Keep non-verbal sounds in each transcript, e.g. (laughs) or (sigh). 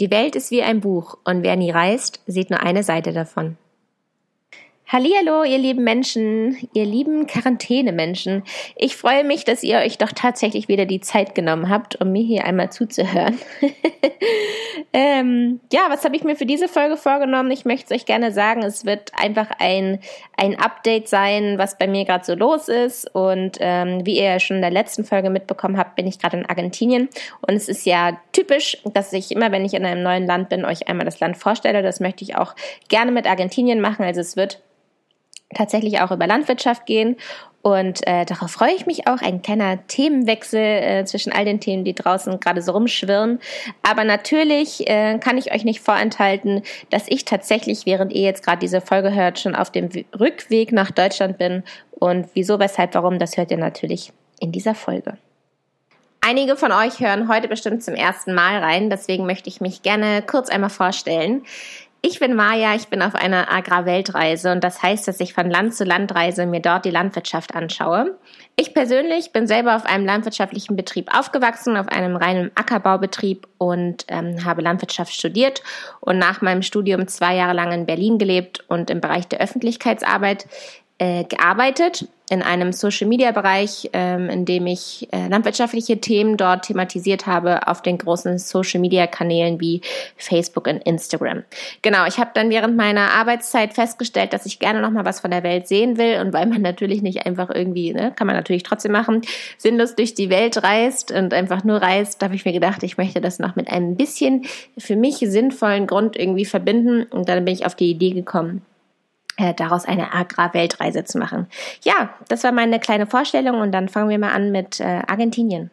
Die Welt ist wie ein Buch und wer nie reist, sieht nur eine Seite davon. Hallihallo, ihr lieben Menschen, ihr lieben Quarantäne-Menschen. Ich freue mich, dass ihr euch doch tatsächlich wieder die Zeit genommen habt, um mir hier einmal zuzuhören. (laughs) ähm, ja, was habe ich mir für diese Folge vorgenommen? Ich möchte es euch gerne sagen. Es wird einfach ein, ein Update sein, was bei mir gerade so los ist. Und ähm, wie ihr ja schon in der letzten Folge mitbekommen habt, bin ich gerade in Argentinien. Und es ist ja typisch, dass ich immer, wenn ich in einem neuen Land bin, euch einmal das Land vorstelle. Das möchte ich auch gerne mit Argentinien machen. Also es wird tatsächlich auch über Landwirtschaft gehen. Und äh, darauf freue ich mich auch. Ein kleiner Themenwechsel äh, zwischen all den Themen, die draußen gerade so rumschwirren. Aber natürlich äh, kann ich euch nicht vorenthalten, dass ich tatsächlich, während ihr jetzt gerade diese Folge hört, schon auf dem Rückweg nach Deutschland bin. Und wieso, weshalb, warum, das hört ihr natürlich in dieser Folge. Einige von euch hören heute bestimmt zum ersten Mal rein, deswegen möchte ich mich gerne kurz einmal vorstellen. Ich bin Maja, ich bin auf einer Agrarweltreise und das heißt, dass ich von Land zu Land reise, mir dort die Landwirtschaft anschaue. Ich persönlich bin selber auf einem landwirtschaftlichen Betrieb aufgewachsen, auf einem reinen Ackerbaubetrieb und ähm, habe Landwirtschaft studiert und nach meinem Studium zwei Jahre lang in Berlin gelebt und im Bereich der Öffentlichkeitsarbeit äh, gearbeitet in einem Social Media Bereich, ähm, in dem ich äh, landwirtschaftliche Themen dort thematisiert habe auf den großen Social Media Kanälen wie Facebook und Instagram. Genau, ich habe dann während meiner Arbeitszeit festgestellt, dass ich gerne noch mal was von der Welt sehen will und weil man natürlich nicht einfach irgendwie, ne, kann man natürlich trotzdem machen, sinnlos durch die Welt reist und einfach nur reist, habe ich mir gedacht, ich möchte das noch mit einem bisschen für mich sinnvollen Grund irgendwie verbinden und dann bin ich auf die Idee gekommen, äh, daraus eine Agrarweltreise zu machen. Ja, das war meine kleine Vorstellung und dann fangen wir mal an mit äh, Argentinien.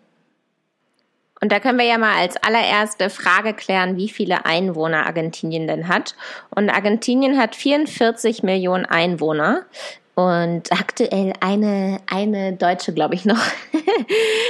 Und da können wir ja mal als allererste Frage klären, wie viele Einwohner Argentinien denn hat. Und Argentinien hat 44 Millionen Einwohner und aktuell eine, eine Deutsche, glaube ich, noch. (laughs)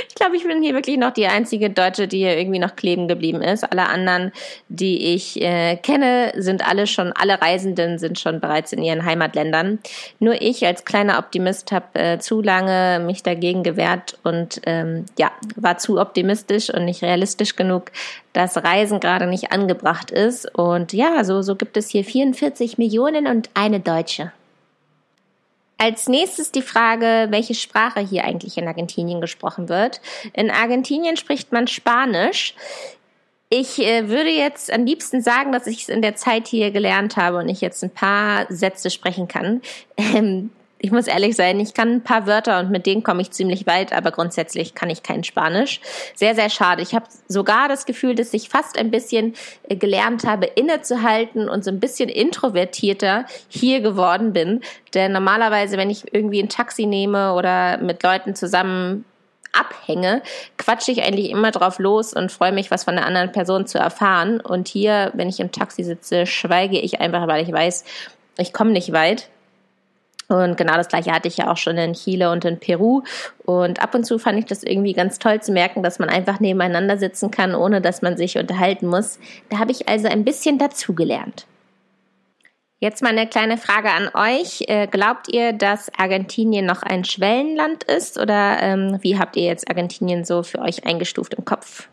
ich glaube, ich bin hier wirklich noch die einzige Deutsche, die hier irgendwie noch kleben geblieben ist. Alle anderen, die ich äh, kenne, sind alle schon, alle Reisenden sind schon bereits in ihren Heimatländern. Nur ich als kleiner Optimist habe äh, zu lange mich dagegen gewehrt und ähm, ja, war zu optimistisch und nicht realistisch genug, dass Reisen gerade nicht angebracht ist. Und ja, so, so gibt es hier 44 Millionen und eine Deutsche. Als nächstes die Frage, welche Sprache hier eigentlich in Argentinien gesprochen wird. In Argentinien spricht man Spanisch. Ich äh, würde jetzt am liebsten sagen, dass ich es in der Zeit hier gelernt habe und ich jetzt ein paar Sätze sprechen kann. Ähm, ich muss ehrlich sein, ich kann ein paar Wörter und mit denen komme ich ziemlich weit, aber grundsätzlich kann ich kein Spanisch. Sehr, sehr schade. Ich habe sogar das Gefühl, dass ich fast ein bisschen äh, gelernt habe, innezuhalten und so ein bisschen introvertierter hier geworden bin. Denn normalerweise, wenn ich irgendwie ein Taxi nehme oder mit Leuten zusammen abhänge, quatsche ich eigentlich immer drauf los und freue mich, was von der anderen Person zu erfahren. Und hier, wenn ich im Taxi sitze, schweige ich einfach, weil ich weiß, ich komme nicht weit und genau das gleiche hatte ich ja auch schon in Chile und in Peru. Und ab und zu fand ich das irgendwie ganz toll zu merken, dass man einfach nebeneinander sitzen kann, ohne dass man sich unterhalten muss. Da habe ich also ein bisschen dazugelernt. Jetzt mal eine kleine Frage an euch. Äh, glaubt ihr, dass Argentinien noch ein Schwellenland ist oder ähm, wie habt ihr jetzt Argentinien so für euch eingestuft im Kopf?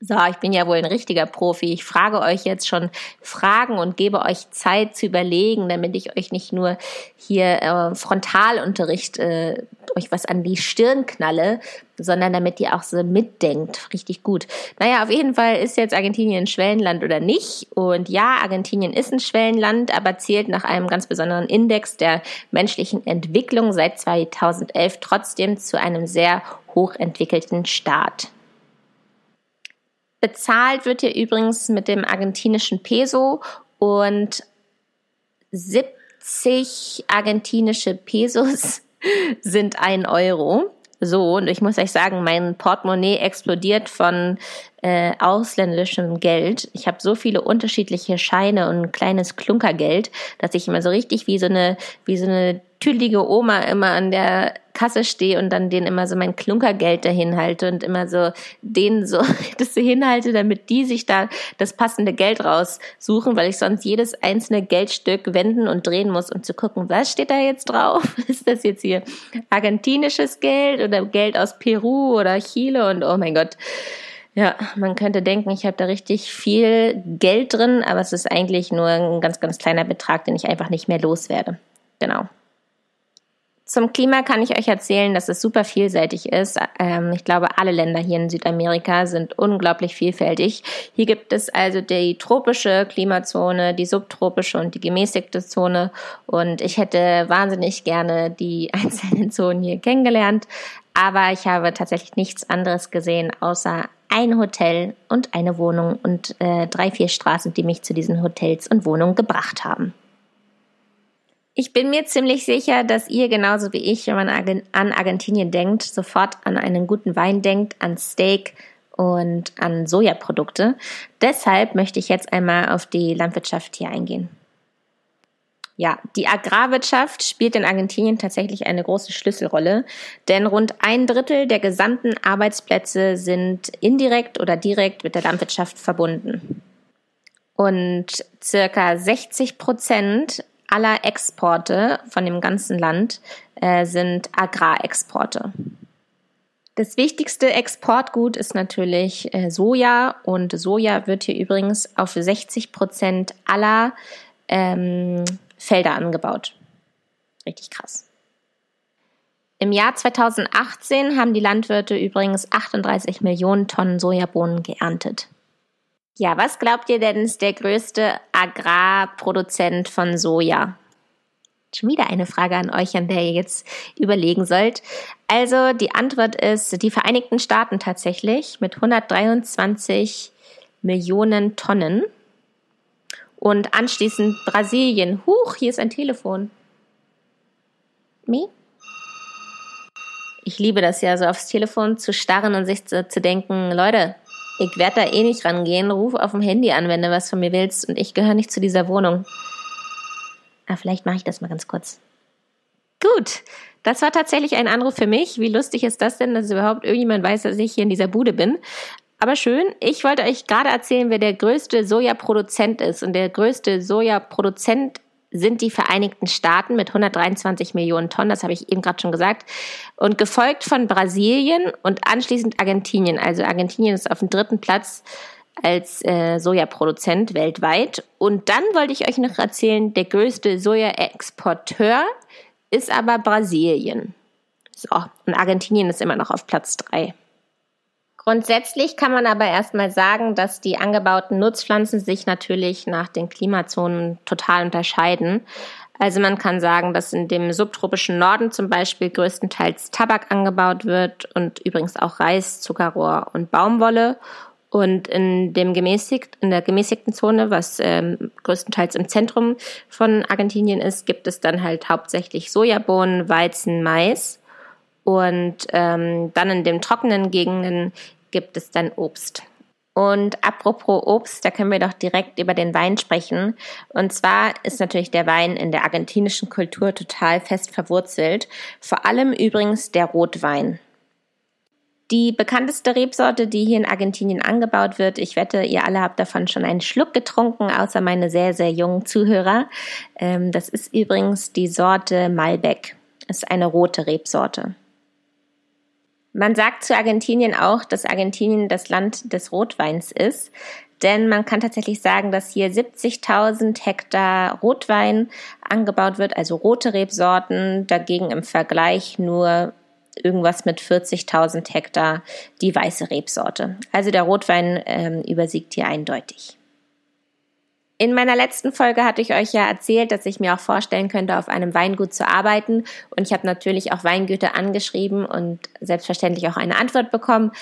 So, ich bin ja wohl ein richtiger Profi. Ich frage euch jetzt schon Fragen und gebe euch Zeit zu überlegen, damit ich euch nicht nur hier äh, Frontalunterricht äh, euch was an die Stirn knalle, sondern damit ihr auch so mitdenkt. Richtig gut. Naja, auf jeden Fall ist jetzt Argentinien ein Schwellenland oder nicht. Und ja, Argentinien ist ein Schwellenland, aber zählt nach einem ganz besonderen Index der menschlichen Entwicklung seit 2011 trotzdem zu einem sehr hochentwickelten Staat. Bezahlt wird hier übrigens mit dem argentinischen Peso und 70 argentinische Pesos (laughs) sind ein Euro. So, und ich muss euch sagen, mein Portemonnaie explodiert von äh, ausländischem Geld. Ich habe so viele unterschiedliche Scheine und ein kleines Klunkergeld, dass ich immer so richtig wie so eine, wie so eine tüdelige Oma immer an der Kasse stehe und dann denen immer so mein Klunkergeld dahin halte und immer so denen so (laughs) das so hinhalte, damit die sich da das passende Geld raussuchen, weil ich sonst jedes einzelne Geldstück wenden und drehen muss, um zu gucken, was steht da jetzt drauf? (laughs) Ist das jetzt hier argentinisches Geld oder Geld aus Peru oder Chile und oh mein Gott. Ja, man könnte denken, ich habe da richtig viel Geld drin, aber es ist eigentlich nur ein ganz, ganz kleiner Betrag, den ich einfach nicht mehr loswerde. Genau. Zum Klima kann ich euch erzählen, dass es super vielseitig ist. Ähm, ich glaube, alle Länder hier in Südamerika sind unglaublich vielfältig. Hier gibt es also die tropische Klimazone, die subtropische und die gemäßigte Zone. Und ich hätte wahnsinnig gerne die (laughs) einzelnen Zonen hier kennengelernt. Aber ich habe tatsächlich nichts anderes gesehen, außer ein Hotel und eine Wohnung und äh, drei, vier Straßen, die mich zu diesen Hotels und Wohnungen gebracht haben. Ich bin mir ziemlich sicher, dass ihr genauso wie ich, wenn man an Argentinien denkt, sofort an einen guten Wein denkt, an Steak und an Sojaprodukte. Deshalb möchte ich jetzt einmal auf die Landwirtschaft hier eingehen. Ja, die Agrarwirtschaft spielt in Argentinien tatsächlich eine große Schlüsselrolle, denn rund ein Drittel der gesamten Arbeitsplätze sind indirekt oder direkt mit der Landwirtschaft verbunden. Und circa 60 Prozent aller Exporte von dem ganzen Land äh, sind Agrarexporte. Das wichtigste Exportgut ist natürlich äh, Soja und Soja wird hier übrigens auf 60 Prozent aller ähm, Felder angebaut. Richtig krass. Im Jahr 2018 haben die Landwirte übrigens 38 Millionen Tonnen Sojabohnen geerntet. Ja, was glaubt ihr denn ist der größte Agrarproduzent von Soja? Schon wieder eine Frage an euch, an der ihr jetzt überlegen sollt. Also die Antwort ist die Vereinigten Staaten tatsächlich mit 123 Millionen Tonnen. Und anschließend Brasilien. Huch, hier ist ein Telefon. Me? Ich liebe das ja, so aufs Telefon zu starren und sich zu, zu denken, Leute, ich werde da eh nicht rangehen. Ruf auf dem Handy an, wenn du was von mir willst. Und ich gehöre nicht zu dieser Wohnung. Ah, vielleicht mache ich das mal ganz kurz. Gut, das war tatsächlich ein Anruf für mich. Wie lustig ist das denn, dass überhaupt irgendjemand weiß, dass ich hier in dieser Bude bin? Aber schön, ich wollte euch gerade erzählen, wer der größte Sojaproduzent ist. Und der größte Sojaproduzent sind die Vereinigten Staaten mit 123 Millionen Tonnen, das habe ich eben gerade schon gesagt, und gefolgt von Brasilien und anschließend Argentinien. Also Argentinien ist auf dem dritten Platz als äh, Sojaproduzent weltweit. Und dann wollte ich euch noch erzählen, der größte Sojaexporteur ist aber Brasilien. So, und Argentinien ist immer noch auf Platz drei. Grundsätzlich kann man aber erstmal sagen, dass die angebauten Nutzpflanzen sich natürlich nach den Klimazonen total unterscheiden. Also man kann sagen, dass in dem subtropischen Norden zum Beispiel größtenteils Tabak angebaut wird und übrigens auch Reis, Zuckerrohr und Baumwolle. Und in dem gemäßigt, in der gemäßigten Zone, was ähm, größtenteils im Zentrum von Argentinien ist, gibt es dann halt hauptsächlich Sojabohnen, Weizen, Mais. Und ähm, dann in den trockenen Gegenden gibt es dann Obst. Und apropos Obst, da können wir doch direkt über den Wein sprechen. Und zwar ist natürlich der Wein in der argentinischen Kultur total fest verwurzelt. Vor allem übrigens der Rotwein. Die bekannteste Rebsorte, die hier in Argentinien angebaut wird, ich wette, ihr alle habt davon schon einen Schluck getrunken, außer meine sehr, sehr jungen Zuhörer. Ähm, das ist übrigens die Sorte Malbec. Ist eine rote Rebsorte. Man sagt zu Argentinien auch, dass Argentinien das Land des Rotweins ist. Denn man kann tatsächlich sagen, dass hier 70.000 Hektar Rotwein angebaut wird, also rote Rebsorten, dagegen im Vergleich nur irgendwas mit 40.000 Hektar die weiße Rebsorte. Also der Rotwein ähm, übersiegt hier eindeutig. In meiner letzten Folge hatte ich euch ja erzählt, dass ich mir auch vorstellen könnte, auf einem Weingut zu arbeiten. Und ich habe natürlich auch Weingüter angeschrieben und selbstverständlich auch eine Antwort bekommen.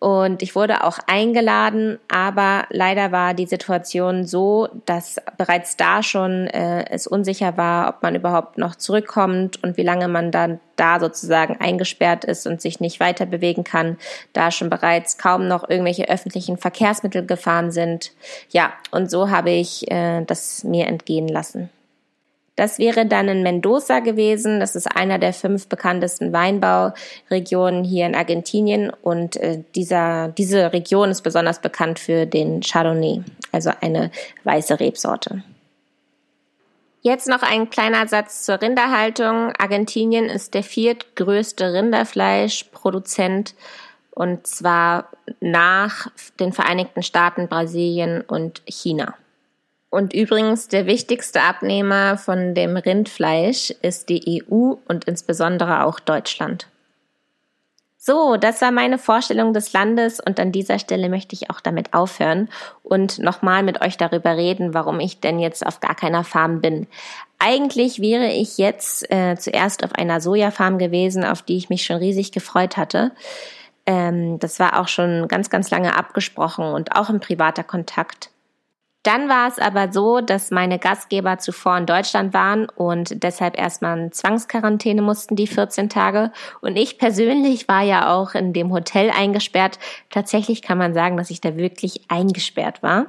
Und ich wurde auch eingeladen, aber leider war die Situation so, dass bereits da schon äh, es unsicher war, ob man überhaupt noch zurückkommt und wie lange man dann da sozusagen eingesperrt ist und sich nicht weiter bewegen kann, da schon bereits kaum noch irgendwelche öffentlichen Verkehrsmittel gefahren sind. Ja, und so habe ich äh, das mir entgehen lassen. Das wäre dann in Mendoza gewesen. Das ist einer der fünf bekanntesten Weinbauregionen hier in Argentinien. Und äh, dieser, diese Region ist besonders bekannt für den Chardonnay, also eine weiße Rebsorte. Jetzt noch ein kleiner Satz zur Rinderhaltung. Argentinien ist der viertgrößte Rinderfleischproduzent und zwar nach den Vereinigten Staaten, Brasilien und China. Und übrigens, der wichtigste Abnehmer von dem Rindfleisch ist die EU und insbesondere auch Deutschland. So, das war meine Vorstellung des Landes und an dieser Stelle möchte ich auch damit aufhören und nochmal mit euch darüber reden, warum ich denn jetzt auf gar keiner Farm bin. Eigentlich wäre ich jetzt äh, zuerst auf einer Sojafarm gewesen, auf die ich mich schon riesig gefreut hatte. Ähm, das war auch schon ganz, ganz lange abgesprochen und auch im privater Kontakt. Dann war es aber so, dass meine Gastgeber zuvor in Deutschland waren und deshalb erstmal in Zwangsquarantäne mussten, die 14 Tage. Und ich persönlich war ja auch in dem Hotel eingesperrt. Tatsächlich kann man sagen, dass ich da wirklich eingesperrt war.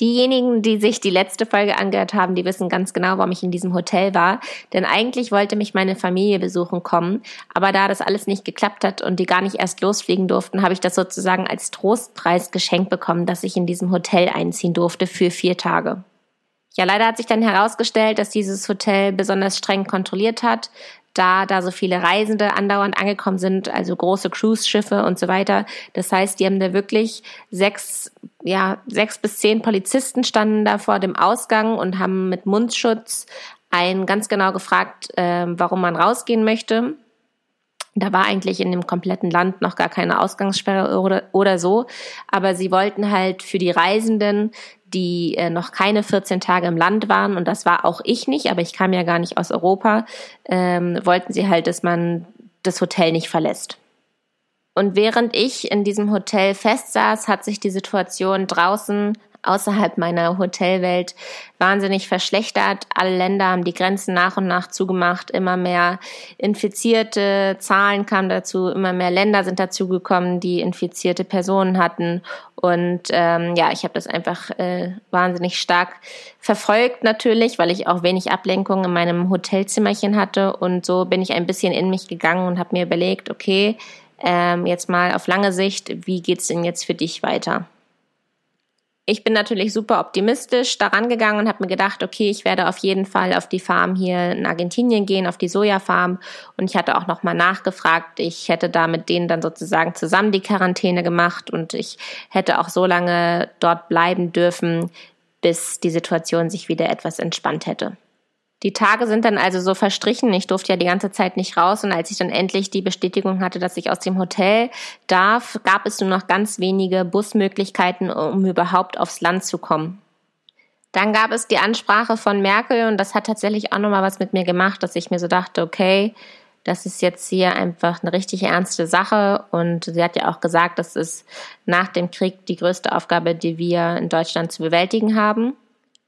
Diejenigen, die sich die letzte Folge angehört haben, die wissen ganz genau, warum ich in diesem Hotel war. Denn eigentlich wollte mich meine Familie besuchen kommen. Aber da das alles nicht geklappt hat und die gar nicht erst losfliegen durften, habe ich das sozusagen als Trostpreis geschenkt bekommen, dass ich in diesem Hotel einziehen durfte für vier Tage. Ja, leider hat sich dann herausgestellt, dass dieses Hotel besonders streng kontrolliert hat, da da so viele Reisende andauernd angekommen sind, also große Cruise-Schiffe und so weiter. Das heißt, die haben da wirklich sechs, ja, sechs bis zehn Polizisten standen da vor dem Ausgang und haben mit Mundschutz einen ganz genau gefragt, äh, warum man rausgehen möchte. Da war eigentlich in dem kompletten Land noch gar keine Ausgangssperre oder, oder so. Aber sie wollten halt für die Reisenden die äh, noch keine 14 Tage im Land waren, und das war auch ich nicht, aber ich kam ja gar nicht aus Europa, ähm, wollten sie halt, dass man das Hotel nicht verlässt. Und während ich in diesem Hotel festsaß, hat sich die Situation draußen außerhalb meiner Hotelwelt wahnsinnig verschlechtert. Alle Länder haben die Grenzen nach und nach zugemacht. Immer mehr infizierte Zahlen kamen dazu. Immer mehr Länder sind dazugekommen, die infizierte Personen hatten. Und ähm, ja, ich habe das einfach äh, wahnsinnig stark verfolgt natürlich, weil ich auch wenig Ablenkung in meinem Hotelzimmerchen hatte. Und so bin ich ein bisschen in mich gegangen und habe mir überlegt, okay, ähm, jetzt mal auf lange Sicht, wie geht's denn jetzt für dich weiter? Ich bin natürlich super optimistisch daran gegangen und habe mir gedacht, okay, ich werde auf jeden Fall auf die Farm hier in Argentinien gehen, auf die Sojafarm. Und ich hatte auch nochmal nachgefragt. Ich hätte da mit denen dann sozusagen zusammen die Quarantäne gemacht und ich hätte auch so lange dort bleiben dürfen, bis die Situation sich wieder etwas entspannt hätte. Die Tage sind dann also so verstrichen. Ich durfte ja die ganze Zeit nicht raus. Und als ich dann endlich die Bestätigung hatte, dass ich aus dem Hotel darf, gab es nur noch ganz wenige Busmöglichkeiten, um überhaupt aufs Land zu kommen. Dann gab es die Ansprache von Merkel und das hat tatsächlich auch nochmal was mit mir gemacht, dass ich mir so dachte, okay, das ist jetzt hier einfach eine richtig ernste Sache. Und sie hat ja auch gesagt, das ist nach dem Krieg die größte Aufgabe, die wir in Deutschland zu bewältigen haben.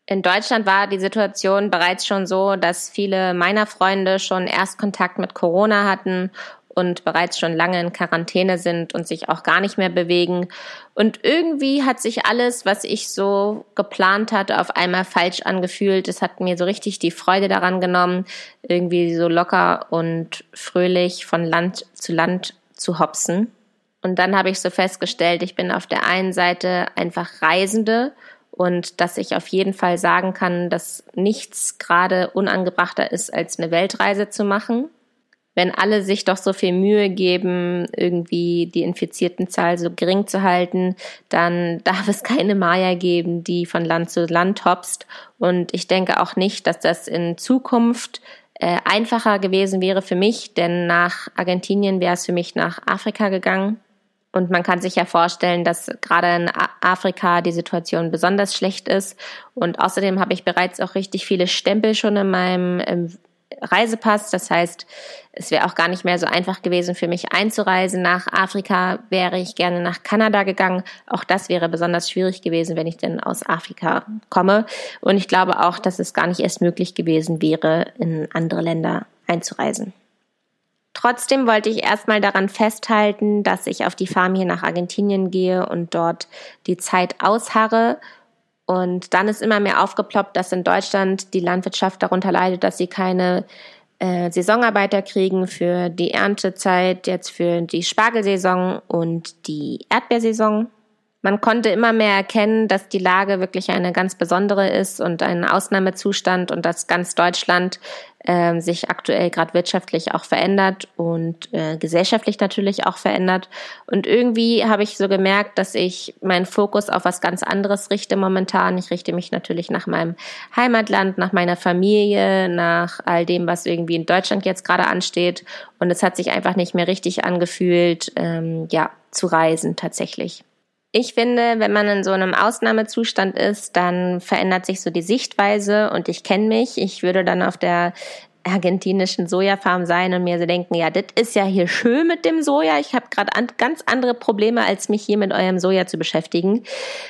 In Deutschland war die Situation bereits schon so, dass viele meiner Freunde schon Erstkontakt mit Corona hatten und bereits schon lange in Quarantäne sind und sich auch gar nicht mehr bewegen. Und irgendwie hat sich alles, was ich so geplant hatte, auf einmal falsch angefühlt. Es hat mir so richtig die Freude daran genommen, irgendwie so locker und fröhlich von Land zu Land zu hopsen. Und dann habe ich so festgestellt, ich bin auf der einen Seite einfach Reisende und dass ich auf jeden Fall sagen kann, dass nichts gerade unangebrachter ist, als eine Weltreise zu machen. Wenn alle sich doch so viel Mühe geben, irgendwie die infizierten Zahl so gering zu halten, dann (laughs) darf es keine Maya geben, die von Land zu Land hopst. Und ich denke auch nicht, dass das in Zukunft äh, einfacher gewesen wäre für mich, denn nach Argentinien wäre es für mich nach Afrika gegangen. Und man kann sich ja vorstellen, dass gerade in Afrika die Situation besonders schlecht ist. Und außerdem habe ich bereits auch richtig viele Stempel schon in meinem ähm, Reisepass. Das heißt, es wäre auch gar nicht mehr so einfach gewesen für mich einzureisen. Nach Afrika wäre ich gerne nach Kanada gegangen. Auch das wäre besonders schwierig gewesen, wenn ich denn aus Afrika komme. Und ich glaube auch, dass es gar nicht erst möglich gewesen wäre, in andere Länder einzureisen. Trotzdem wollte ich erstmal daran festhalten, dass ich auf die Farm hier nach Argentinien gehe und dort die Zeit ausharre. Und dann ist immer mehr aufgeploppt, dass in Deutschland die Landwirtschaft darunter leidet, dass sie keine äh, Saisonarbeiter kriegen für die Erntezeit, jetzt für die Spargelsaison und die Erdbeersaison. Man konnte immer mehr erkennen, dass die Lage wirklich eine ganz besondere ist und ein Ausnahmezustand und dass ganz Deutschland äh, sich aktuell gerade wirtschaftlich auch verändert und äh, gesellschaftlich natürlich auch verändert. Und irgendwie habe ich so gemerkt, dass ich meinen Fokus auf was ganz anderes richte momentan. Ich richte mich natürlich nach meinem Heimatland, nach meiner Familie, nach all dem, was irgendwie in Deutschland jetzt gerade ansteht. Und es hat sich einfach nicht mehr richtig angefühlt, ähm, ja, zu reisen tatsächlich. Ich finde, wenn man in so einem Ausnahmezustand ist, dann verändert sich so die Sichtweise und ich kenne mich. Ich würde dann auf der argentinischen Sojafarm sein und mir so denken, ja, das ist ja hier schön mit dem Soja. Ich habe gerade an, ganz andere Probleme, als mich hier mit eurem Soja zu beschäftigen.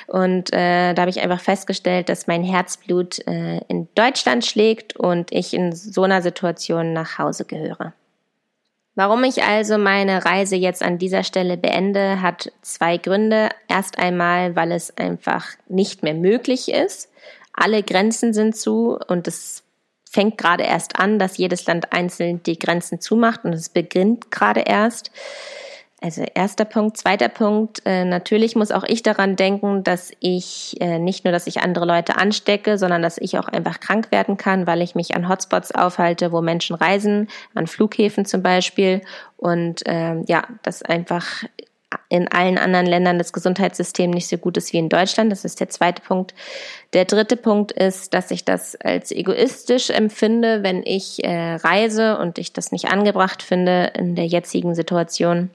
Und äh, da habe ich einfach festgestellt, dass mein Herzblut äh, in Deutschland schlägt und ich in so einer Situation nach Hause gehöre. Warum ich also meine Reise jetzt an dieser Stelle beende, hat zwei Gründe. Erst einmal, weil es einfach nicht mehr möglich ist. Alle Grenzen sind zu und es fängt gerade erst an, dass jedes Land einzeln die Grenzen zumacht und es beginnt gerade erst. Also erster Punkt. Zweiter Punkt, äh, natürlich muss auch ich daran denken, dass ich äh, nicht nur, dass ich andere Leute anstecke, sondern dass ich auch einfach krank werden kann, weil ich mich an Hotspots aufhalte, wo Menschen reisen, an Flughäfen zum Beispiel. Und ähm, ja, das einfach in allen anderen Ländern das Gesundheitssystem nicht so gut ist wie in Deutschland. Das ist der zweite Punkt. Der dritte Punkt ist, dass ich das als egoistisch empfinde, wenn ich äh, reise und ich das nicht angebracht finde in der jetzigen Situation.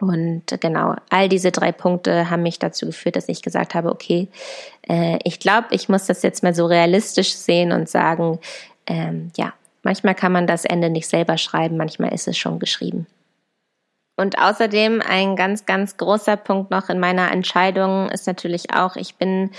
Und genau, all diese drei Punkte haben mich dazu geführt, dass ich gesagt habe, okay, äh, ich glaube, ich muss das jetzt mal so realistisch sehen und sagen, ähm, ja, manchmal kann man das Ende nicht selber schreiben, manchmal ist es schon geschrieben. Und außerdem ein ganz, ganz großer Punkt noch in meiner Entscheidung ist natürlich auch, ich bin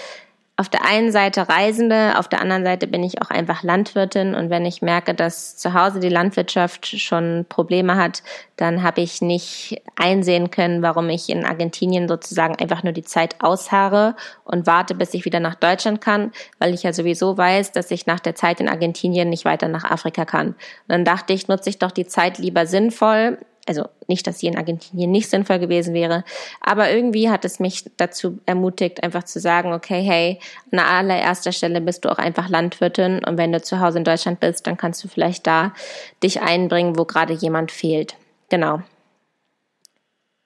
auf der einen Seite Reisende, auf der anderen Seite bin ich auch einfach Landwirtin und wenn ich merke, dass zu Hause die Landwirtschaft schon Probleme hat, dann habe ich nicht einsehen können, warum ich in Argentinien sozusagen einfach nur die Zeit ausharre und warte, bis ich wieder nach Deutschland kann, weil ich ja sowieso weiß, dass ich nach der Zeit in Argentinien nicht weiter nach Afrika kann. Und dann dachte ich, nutze ich doch die Zeit lieber sinnvoll, also nicht, dass sie in Argentinien nicht sinnvoll gewesen wäre, aber irgendwie hat es mich dazu ermutigt, einfach zu sagen, okay, hey, an allererster Stelle bist du auch einfach Landwirtin und wenn du zu Hause in Deutschland bist, dann kannst du vielleicht da dich einbringen, wo gerade jemand fehlt. Genau.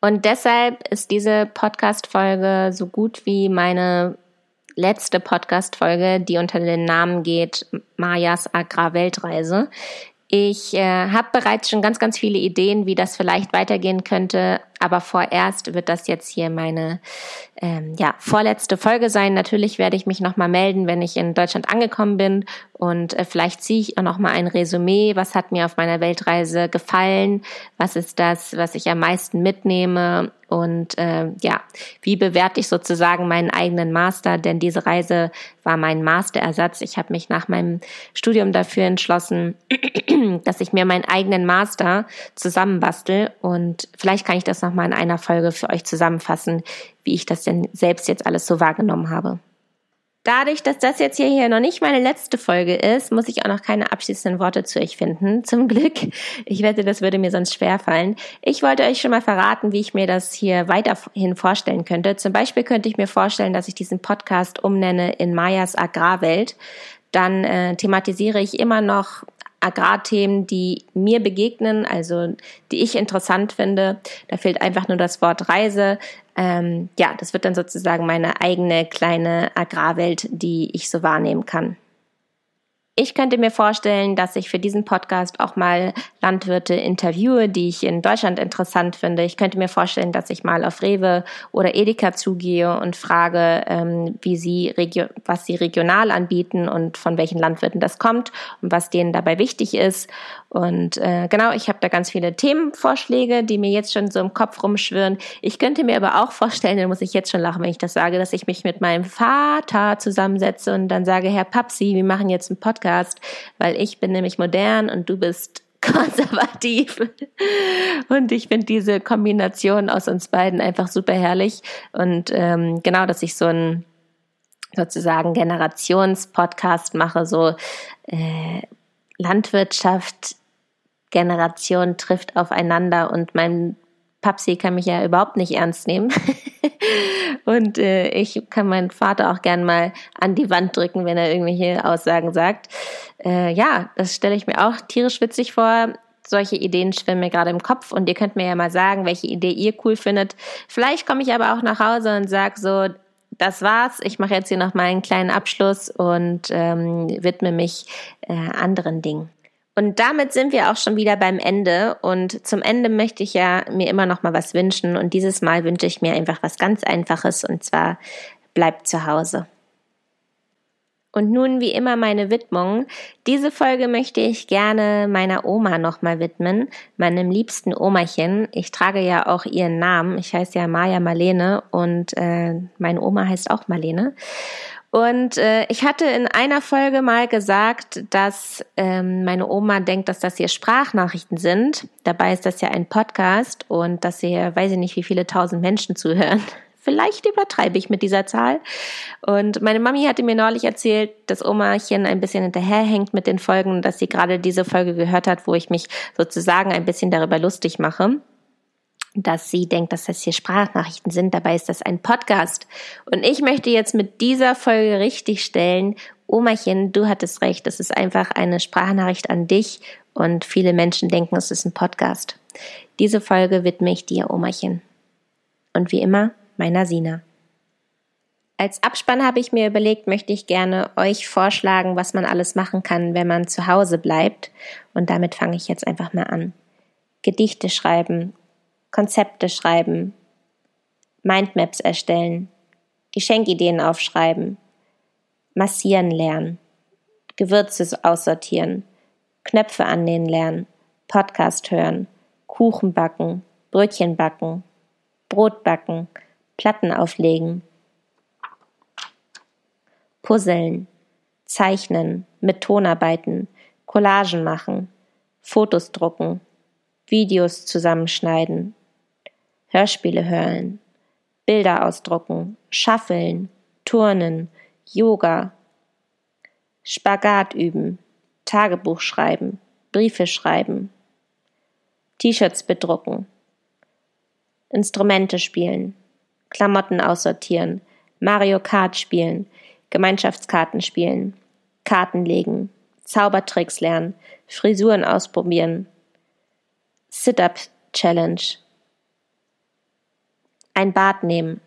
Und deshalb ist diese Podcast-Folge so gut wie meine letzte Podcast-Folge, die unter den Namen geht Mayas Agrarweltreise. Ich äh, habe bereits schon ganz, ganz viele Ideen, wie das vielleicht weitergehen könnte, aber vorerst wird das jetzt hier meine ähm, ja, vorletzte Folge sein. Natürlich werde ich mich nochmal melden, wenn ich in Deutschland angekommen bin und äh, vielleicht ziehe ich auch nochmal ein Resümee. Was hat mir auf meiner Weltreise gefallen? Was ist das, was ich am meisten mitnehme? Und äh, ja, wie bewerte ich sozusagen meinen eigenen Master? Denn diese Reise war mein Masterersatz. Ich habe mich nach meinem Studium dafür entschlossen, (clears throat) dass ich mir meinen eigenen Master zusammenbastel. Und vielleicht kann ich das nochmal in einer Folge für euch zusammenfassen, wie ich das denn selbst jetzt alles so wahrgenommen habe. Dadurch, dass das jetzt hier, noch nicht meine letzte Folge ist, muss ich auch noch keine abschließenden Worte zu euch finden. (laughs) Zum Glück. Ich wette, das würde mir sonst schwer fallen. Ich wollte euch schon mal verraten, wie ich mir das hier weiterhin vorstellen könnte. Zum Beispiel könnte ich mir vorstellen, dass ich diesen Podcast umnenne in Mayas Agrarwelt. Dann äh, thematisiere ich immer noch Agrarthemen, die mir begegnen, also die ich interessant finde. Da fehlt einfach nur das Wort Reise. Ähm, ja, das wird dann sozusagen meine eigene kleine Agrarwelt, die ich so wahrnehmen kann. Ich könnte mir vorstellen, dass ich für diesen Podcast auch mal Landwirte interviewe, die ich in Deutschland interessant finde. Ich könnte mir vorstellen, dass ich mal auf Rewe oder Edeka zugehe und frage, ähm, wie sie was sie regional anbieten und von welchen Landwirten das kommt und was denen dabei wichtig ist. Und äh, genau, ich habe da ganz viele Themenvorschläge, die mir jetzt schon so im Kopf rumschwirren. Ich könnte mir aber auch vorstellen, dann muss ich jetzt schon lachen, wenn ich das sage, dass ich mich mit meinem Vater zusammensetze und dann sage, Herr Papsi, wir machen jetzt einen Podcast, weil ich bin nämlich modern und du bist (laughs) konservativ. Und ich finde diese Kombination aus uns beiden einfach super herrlich. Und ähm, genau, dass ich so ein sozusagen Generationspodcast mache, so äh, Landwirtschaft Generation trifft aufeinander und mein Papsi kann mich ja überhaupt nicht ernst nehmen. (laughs) und äh, ich kann meinen Vater auch gern mal an die Wand drücken, wenn er irgendwelche Aussagen sagt. Äh, ja, das stelle ich mir auch tierisch witzig vor. Solche Ideen schwimmen mir gerade im Kopf und ihr könnt mir ja mal sagen, welche Idee ihr cool findet. Vielleicht komme ich aber auch nach Hause und sage so, das war's. Ich mache jetzt hier noch mal einen kleinen Abschluss und ähm, widme mich äh, anderen Dingen. Und damit sind wir auch schon wieder beim Ende. Und zum Ende möchte ich ja mir immer noch mal was wünschen. Und dieses Mal wünsche ich mir einfach was ganz Einfaches. Und zwar bleibt zu Hause. Und nun wie immer meine Widmung. Diese Folge möchte ich gerne meiner Oma nochmal widmen, meinem liebsten Omachen. Ich trage ja auch ihren Namen. Ich heiße ja Maja Marlene und äh, meine Oma heißt auch Marlene. Und äh, ich hatte in einer Folge mal gesagt, dass ähm, meine Oma denkt, dass das hier Sprachnachrichten sind. Dabei ist das ja ein Podcast und dass hier, weiß ich nicht, wie viele tausend Menschen zuhören. (laughs) Vielleicht übertreibe ich mit dieser Zahl. Und meine Mami hatte mir neulich erzählt, dass Omachen ein bisschen hinterherhängt mit den Folgen, dass sie gerade diese Folge gehört hat, wo ich mich sozusagen ein bisschen darüber lustig mache dass sie denkt, dass das hier Sprachnachrichten sind. Dabei ist das ein Podcast. Und ich möchte jetzt mit dieser Folge richtig stellen, Omachen, du hattest recht, es ist einfach eine Sprachnachricht an dich und viele Menschen denken, es ist ein Podcast. Diese Folge widme ich dir, Omachen. Und wie immer, meiner Sina. Als Abspann habe ich mir überlegt, möchte ich gerne euch vorschlagen, was man alles machen kann, wenn man zu Hause bleibt. Und damit fange ich jetzt einfach mal an. Gedichte schreiben, Konzepte schreiben, Mindmaps erstellen, Geschenkideen aufschreiben, massieren lernen, Gewürze aussortieren, Knöpfe annähen lernen, Podcast hören, Kuchen backen, Brötchen backen, Brot backen, Platten auflegen, Puzzeln, Zeichnen, mit Ton arbeiten, Collagen machen, Fotos drucken, Videos zusammenschneiden, Hörspiele hören, Bilder ausdrucken, schaffeln, turnen, Yoga, Spagat üben, Tagebuch schreiben, Briefe schreiben, T-Shirts bedrucken, Instrumente spielen, Klamotten aussortieren, Mario Kart spielen, Gemeinschaftskarten spielen, Karten legen, Zaubertricks lernen, Frisuren ausprobieren, Sit-up Challenge, ein Bad nehmen,